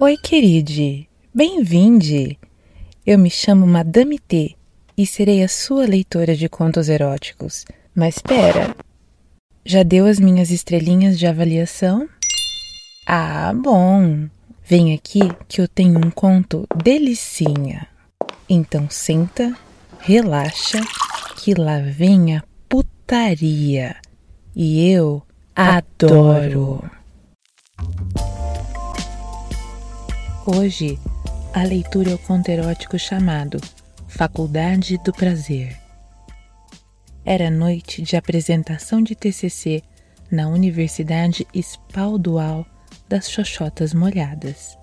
Oi, queride. Bem-vinde. Eu me chamo Madame T e serei a sua leitora de contos eróticos. Mas espera. Já deu as minhas estrelinhas de avaliação? Ah, bom. Vem aqui que eu tenho um conto delicinha. Então senta, relaxa, que lá vem a putaria. E eu adoro. Hoje, a leitura é o conto erótico chamado Faculdade do Prazer. Era noite de apresentação de TCC na Universidade Espaldual das Xoxotas Molhadas,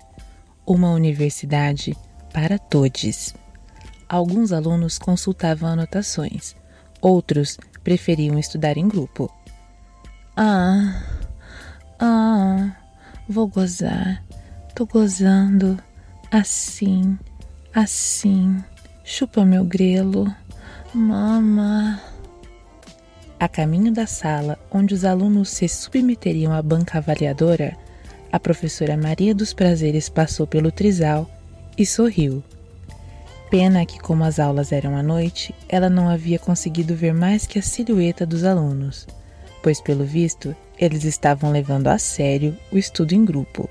uma universidade para todos. Alguns alunos consultavam anotações, outros preferiam estudar em grupo. Ah, ah, vou gozar Tô gozando assim, assim. Chupa meu grelo, mama. A caminho da sala onde os alunos se submeteriam à banca avaliadora, a professora Maria dos Prazeres passou pelo trisal e sorriu. Pena que, como as aulas eram à noite, ela não havia conseguido ver mais que a silhueta dos alunos, pois, pelo visto, eles estavam levando a sério o estudo em grupo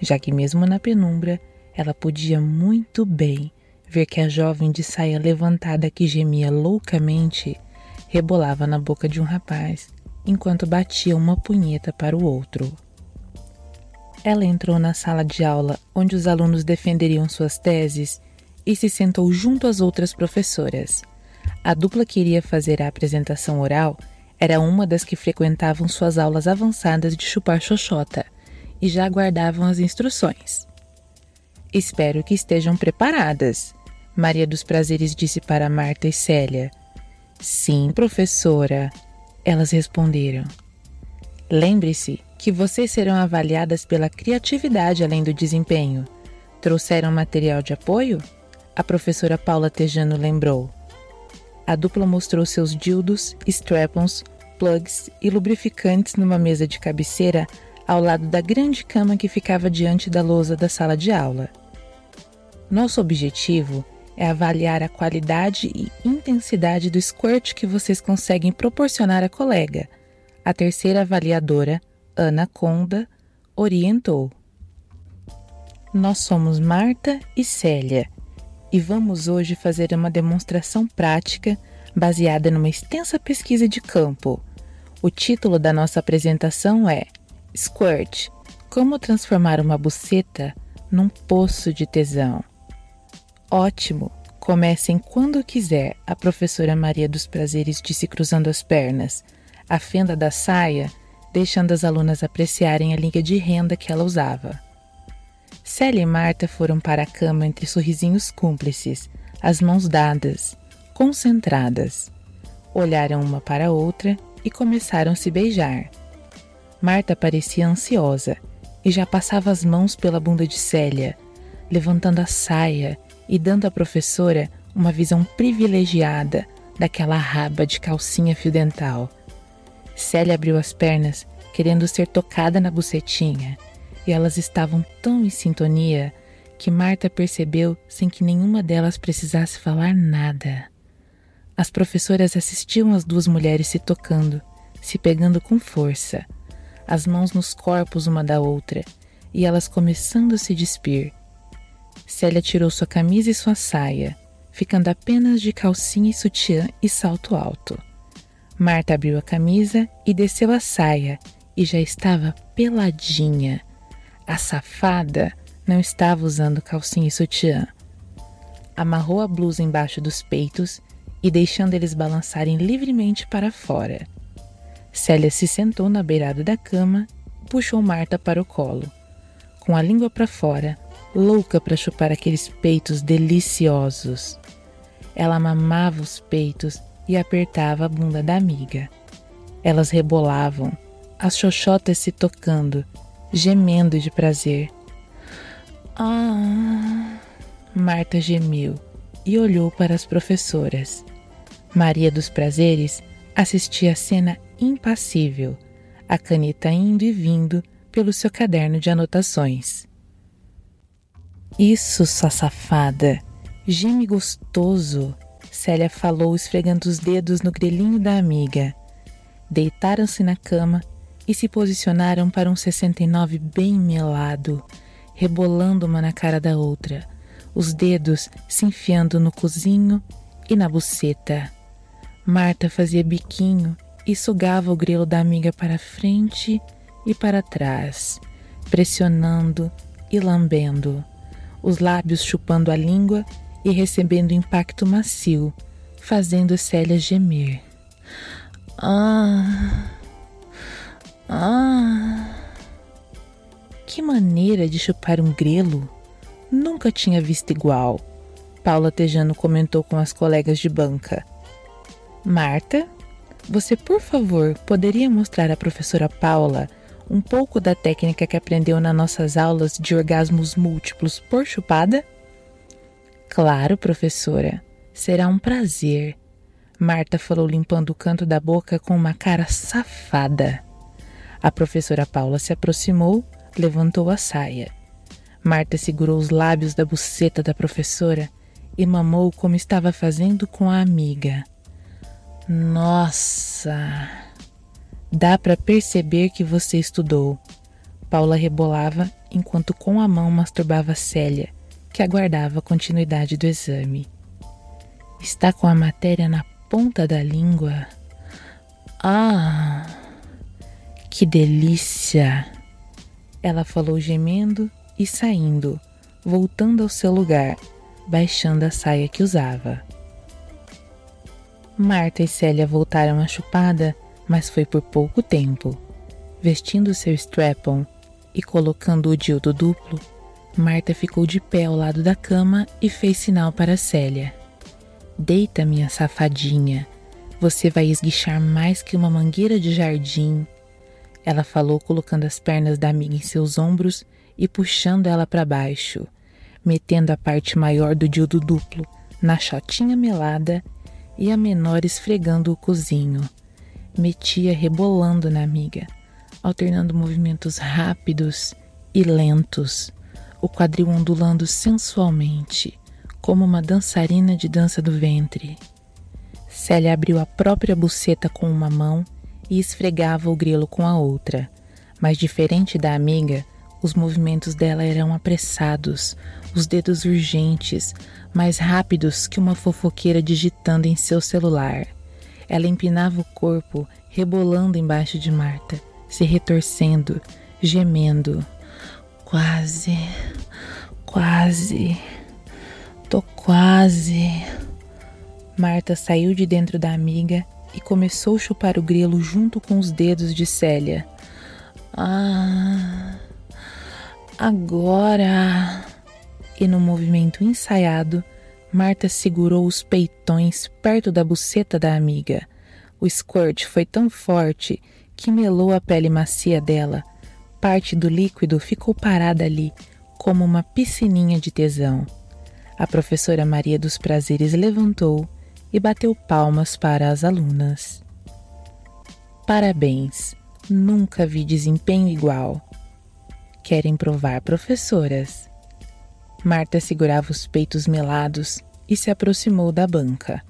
já que, mesmo na penumbra, ela podia muito bem ver que a jovem de saia levantada que gemia loucamente rebolava na boca de um rapaz enquanto batia uma punheta para o outro. Ela entrou na sala de aula onde os alunos defenderiam suas teses e se sentou junto às outras professoras. A dupla que iria fazer a apresentação oral era uma das que frequentavam suas aulas avançadas de chupar xoxota e já aguardavam as instruções. Espero que estejam preparadas, Maria dos Prazeres disse para Marta e Célia. Sim, professora, elas responderam. Lembre-se que vocês serão avaliadas pela criatividade além do desempenho. Trouxeram material de apoio? A professora Paula Tejano lembrou. A dupla mostrou seus dildos, strap-ons, plugs e lubrificantes numa mesa de cabeceira ao lado da grande cama que ficava diante da lousa da sala de aula. Nosso objetivo é avaliar a qualidade e intensidade do squirt que vocês conseguem proporcionar à colega. A terceira avaliadora, Ana Conda, orientou. Nós somos Marta e Célia e vamos hoje fazer uma demonstração prática baseada numa extensa pesquisa de campo. O título da nossa apresentação é Squirt Como transformar uma buceta num poço de tesão. Ótimo! Comecem quando quiser, a professora Maria dos Prazeres disse cruzando as pernas, a fenda da saia, deixando as alunas apreciarem a linha de renda que ela usava. Célia e Marta foram para a cama entre sorrisinhos cúmplices, as mãos dadas, concentradas. Olharam uma para a outra e começaram a se beijar. Marta parecia ansiosa e já passava as mãos pela bunda de Célia, levantando a saia e dando à professora uma visão privilegiada daquela raba de calcinha fio dental. Célia abriu as pernas, querendo ser tocada na bucetinha, e elas estavam tão em sintonia que Marta percebeu sem que nenhuma delas precisasse falar nada. As professoras assistiam as duas mulheres se tocando, se pegando com força as mãos nos corpos uma da outra, e elas começando a se despir. Célia tirou sua camisa e sua saia, ficando apenas de calcinha e sutiã e salto alto. Marta abriu a camisa e desceu a saia, e já estava peladinha. A safada não estava usando calcinha e sutiã. Amarrou a blusa embaixo dos peitos e deixando eles balançarem livremente para fora. Célia se sentou na beirada da cama e puxou Marta para o colo, com a língua para fora, louca para chupar aqueles peitos deliciosos. Ela mamava os peitos e apertava a bunda da amiga. Elas rebolavam, as xoxotas se tocando, gemendo de prazer. Ah! Marta gemeu e olhou para as professoras. Maria dos Prazeres assistia a cena impassível, a caneta indo e vindo pelo seu caderno de anotações. Isso, sua safada. Gime gostoso, Célia falou, esfregando os dedos no grelhinho da amiga. Deitaram-se na cama e se posicionaram para um 69 bem melado, rebolando uma na cara da outra, os dedos se enfiando no cozinho e na buceta. Marta fazia biquinho e sugava o grelo da amiga para frente e para trás, pressionando e lambendo os lábios chupando a língua e recebendo impacto macio, fazendo Célia gemer. Ah. Ah. Que maneira de chupar um grelo! Nunca tinha visto igual. Paula Tejano comentou com as colegas de banca. Marta, você por favor poderia mostrar à professora Paula um pouco da técnica que aprendeu nas nossas aulas de orgasmos múltiplos por chupada? Claro, professora, será um prazer. Marta falou limpando o canto da boca com uma cara safada. A professora Paula se aproximou, levantou a saia. Marta segurou os lábios da buceta da professora e mamou como estava fazendo com a amiga. Nossa! Dá para perceber que você estudou. Paula rebolava enquanto com a mão masturbava Célia, que aguardava a continuidade do exame. Está com a matéria na ponta da língua? Ah, que delícia! Ela falou gemendo e saindo, voltando ao seu lugar, baixando a saia que usava. Marta e Célia voltaram à chupada mas foi por pouco tempo. Vestindo seu strap-on e colocando o dildo duplo, Marta ficou de pé ao lado da cama e fez sinal para Célia. Deita, minha safadinha. Você vai esguichar mais que uma mangueira de jardim. Ela falou, colocando as pernas da amiga em seus ombros e puxando ela para baixo, metendo a parte maior do dildo duplo na chotinha melada e a menor esfregando o cozinho metia rebolando na amiga, alternando movimentos rápidos e lentos, o quadril ondulando sensualmente, como uma dançarina de dança do ventre. Célia abriu a própria buceta com uma mão e esfregava o grelo com a outra, mas diferente da amiga, os movimentos dela eram apressados, os dedos urgentes, mais rápidos que uma fofoqueira digitando em seu celular. Ela empinava o corpo, rebolando embaixo de Marta, se retorcendo, gemendo. Quase, quase, tô quase. Marta saiu de dentro da amiga e começou a chupar o grelo junto com os dedos de Célia. Ah, agora! E no movimento ensaiado, Marta segurou os peitões perto da buceta da amiga. O squirt foi tão forte que melou a pele macia dela. Parte do líquido ficou parada ali, como uma piscininha de tesão. A professora Maria dos Prazeres levantou e bateu palmas para as alunas. Parabéns, nunca vi desempenho igual. Querem provar, professoras? Marta segurava os peitos melados e se aproximou da banca.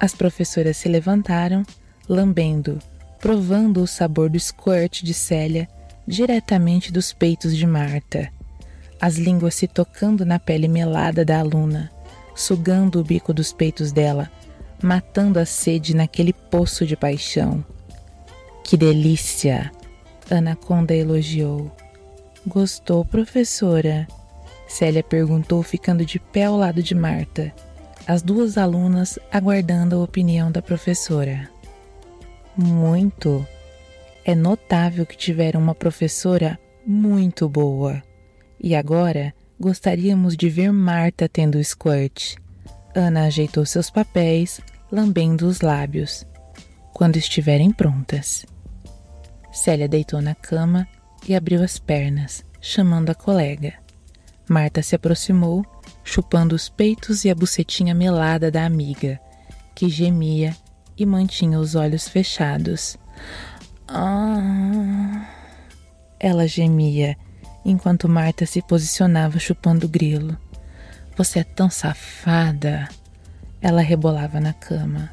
As professoras se levantaram, lambendo, provando o sabor do squirt de Célia diretamente dos peitos de Marta. As línguas se tocando na pele melada da aluna, sugando o bico dos peitos dela, matando a sede naquele poço de paixão. Que delícia! Anaconda elogiou. Gostou, professora? Célia perguntou, ficando de pé ao lado de Marta, as duas alunas aguardando a opinião da professora. Muito. É notável que tiveram uma professora muito boa. E agora gostaríamos de ver Marta tendo o squirt. Ana ajeitou seus papéis, lambendo os lábios. Quando estiverem prontas. Célia deitou na cama e abriu as pernas, chamando a colega. Marta se aproximou, chupando os peitos e a bucetinha melada da amiga, que gemia e mantinha os olhos fechados. Ah. Ela gemia, enquanto Marta se posicionava chupando o grilo. Você é tão safada! Ela rebolava na cama.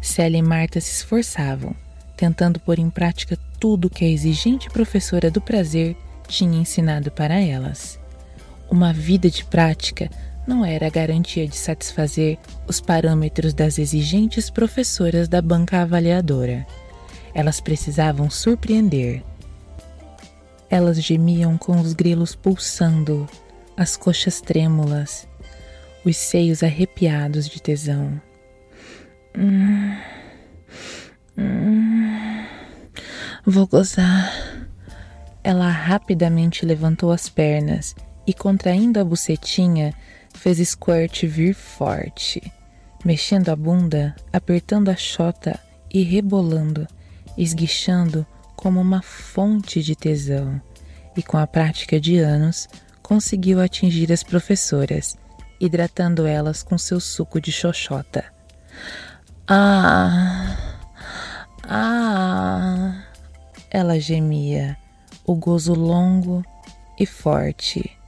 Célia e Marta se esforçavam, tentando pôr em prática tudo que a exigente professora do prazer tinha ensinado para elas. Uma vida de prática não era a garantia de satisfazer os parâmetros das exigentes professoras da banca avaliadora. Elas precisavam surpreender. Elas gemiam com os grilos pulsando, as coxas trêmulas, os seios arrepiados de tesão. Hum, hum, vou gozar. Ela rapidamente levantou as pernas e, contraindo a bucetinha, fez Squirt vir forte, mexendo a bunda, apertando a chota e rebolando, esguichando como uma fonte de tesão. E com a prática de anos, conseguiu atingir as professoras, hidratando elas com seu suco de xoxota. Ah! Ah! Ela gemia, o gozo longo e forte.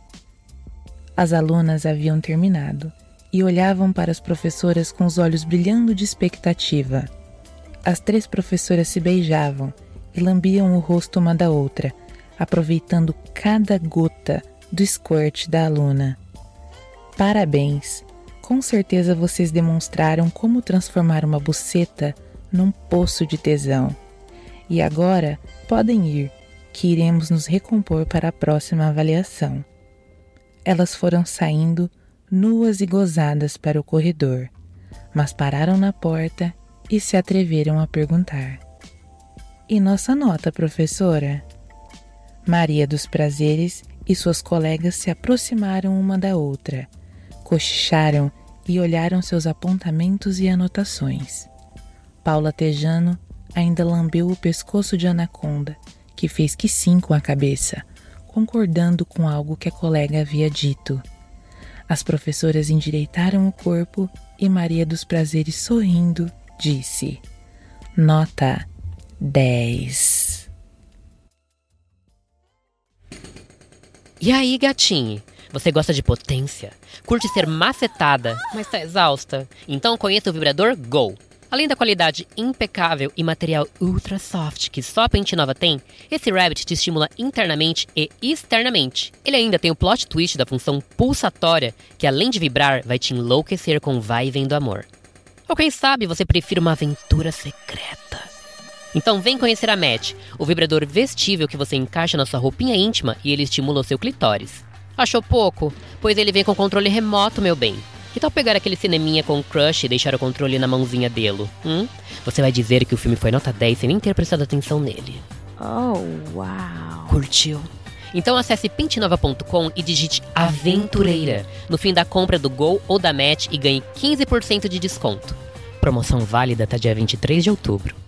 As alunas haviam terminado e olhavam para as professoras com os olhos brilhando de expectativa. As três professoras se beijavam e lambiam o rosto uma da outra, aproveitando cada gota do squirt da aluna. Parabéns! Com certeza vocês demonstraram como transformar uma buceta num poço de tesão. E agora podem ir, que iremos nos recompor para a próxima avaliação elas foram saindo nuas e gozadas para o corredor, mas pararam na porta e se atreveram a perguntar: E nossa nota, professora? Maria dos Prazeres e suas colegas se aproximaram uma da outra, cochicharam e olharam seus apontamentos e anotações. Paula Tejano ainda lambeu o pescoço de Anaconda, que fez que sim com a cabeça concordando com algo que a colega havia dito. As professoras endireitaram o corpo e Maria dos Prazeres, sorrindo, disse: Nota 10. E aí, gatinho? Você gosta de potência? Curte ser macetada, mas tá exausta? Então conheça o vibrador Go. Além da qualidade impecável e material ultra soft que só a Pente Nova tem, esse Rabbit te estimula internamente e externamente. Ele ainda tem o plot twist da função pulsatória, que além de vibrar, vai te enlouquecer com vai e vem do amor. Ou quem sabe você prefira uma aventura secreta. Então vem conhecer a Match, o vibrador vestível que você encaixa na sua roupinha íntima e ele estimula o seu clitóris. Achou pouco? Pois ele vem com controle remoto, meu bem. Que tal pegar aquele cineminha com o crush e deixar o controle na mãozinha dele? Hum? Você vai dizer que o filme foi nota 10 sem nem ter prestado atenção nele. Oh, uau! Curtiu? Então acesse pentenova.com e digite Aventureira no fim da compra do Gol ou da Match e ganhe 15% de desconto. Promoção válida até dia 23 de outubro.